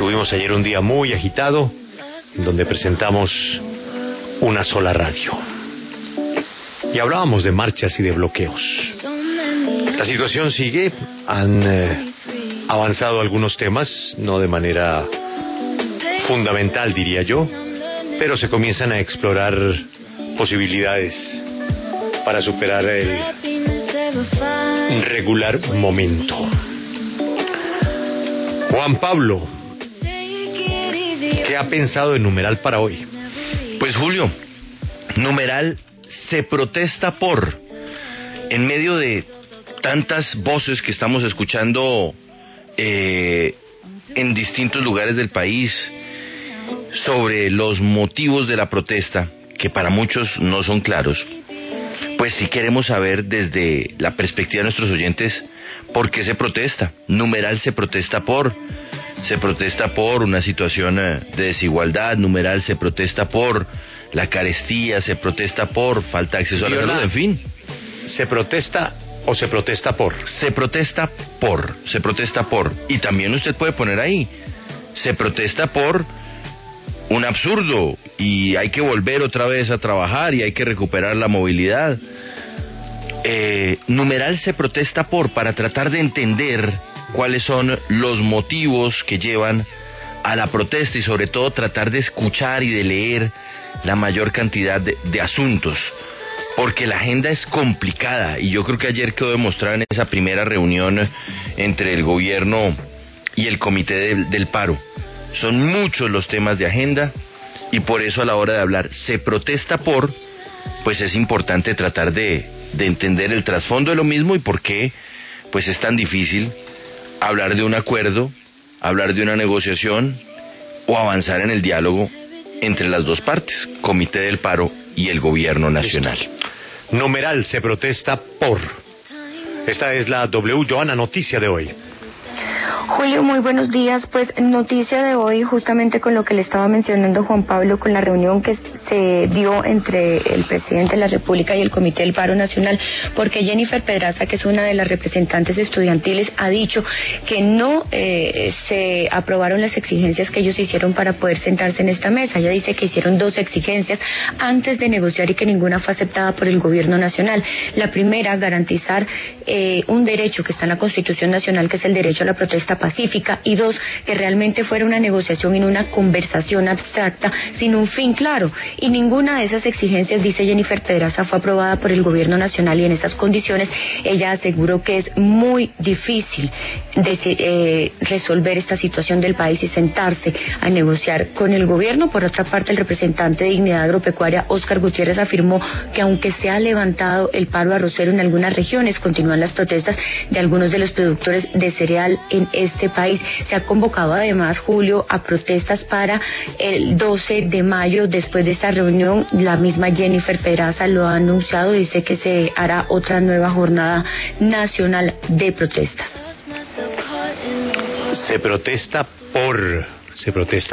Tuvimos ayer un día muy agitado, donde presentamos una sola radio. Y hablábamos de marchas y de bloqueos. La situación sigue, han eh, avanzado algunos temas, no de manera fundamental diría yo, pero se comienzan a explorar posibilidades para superar el regular momento. Juan Pablo, ¿qué ha pensado en numeral para hoy? Pues Julio, numeral se protesta por, en medio de tantas voces que estamos escuchando eh, en distintos lugares del país sobre los motivos de la protesta, que para muchos no son claros, pues si queremos saber desde la perspectiva de nuestros oyentes por qué se protesta. Numeral se protesta por, se protesta por una situación eh, de desigualdad, numeral se protesta por la carestía, se protesta por falta de acceso a la salud, en fin. ¿Se protesta o se protesta por? Se protesta por, se protesta por. Y también usted puede poner ahí, se protesta por un absurdo y hay que volver otra vez a trabajar y hay que recuperar la movilidad. Eh, numeral se protesta por para tratar de entender cuáles son los motivos que llevan a la protesta y sobre todo tratar de escuchar y de leer la mayor cantidad de, asuntos porque la agenda es complicada y yo creo que ayer quedó demostrado en esa primera reunión entre el gobierno y el comité del paro. Son muchos los temas de agenda y por eso a la hora de hablar se protesta por, pues es importante tratar de, de entender el trasfondo de lo mismo y por qué pues es tan difícil hablar de un acuerdo, hablar de una negociación o avanzar en el diálogo entre las dos partes, Comité del Paro y el Gobierno Nacional. Numeral se protesta por. Esta es la W Joana noticia de hoy. Julio, muy buenos días. Pues noticia de hoy, justamente con lo que le estaba mencionando Juan Pablo, con la reunión que se dio entre el presidente de la República y el Comité del Paro Nacional, porque Jennifer Pedraza, que es una de las representantes estudiantiles, ha dicho que no eh, se aprobaron las exigencias que ellos hicieron para poder sentarse en esta mesa. Ella dice que hicieron dos exigencias antes de negociar y que ninguna fue aceptada por el Gobierno Nacional. La primera, garantizar eh, un derecho que está en la Constitución Nacional, que es el derecho a la protesta pacífica y dos, que realmente fuera una negociación y una conversación abstracta sin un fin claro. Y ninguna de esas exigencias, dice Jennifer Pedraza, fue aprobada por el gobierno nacional y en esas condiciones ella aseguró que es muy difícil eh, resolver esta situación del país y sentarse a negociar con el gobierno. Por otra parte, el representante de Dignidad Agropecuaria, Óscar Gutiérrez, afirmó que aunque se ha levantado el paro arrocero en algunas regiones, continúan las protestas de algunos de los productores de cereal en este país. Se ha convocado además, Julio, a protestas para el 12 de mayo. Después de esta reunión, la misma Jennifer Peraza lo ha anunciado, dice que se hará otra nueva jornada nacional de protestas. Se protesta por, se protesta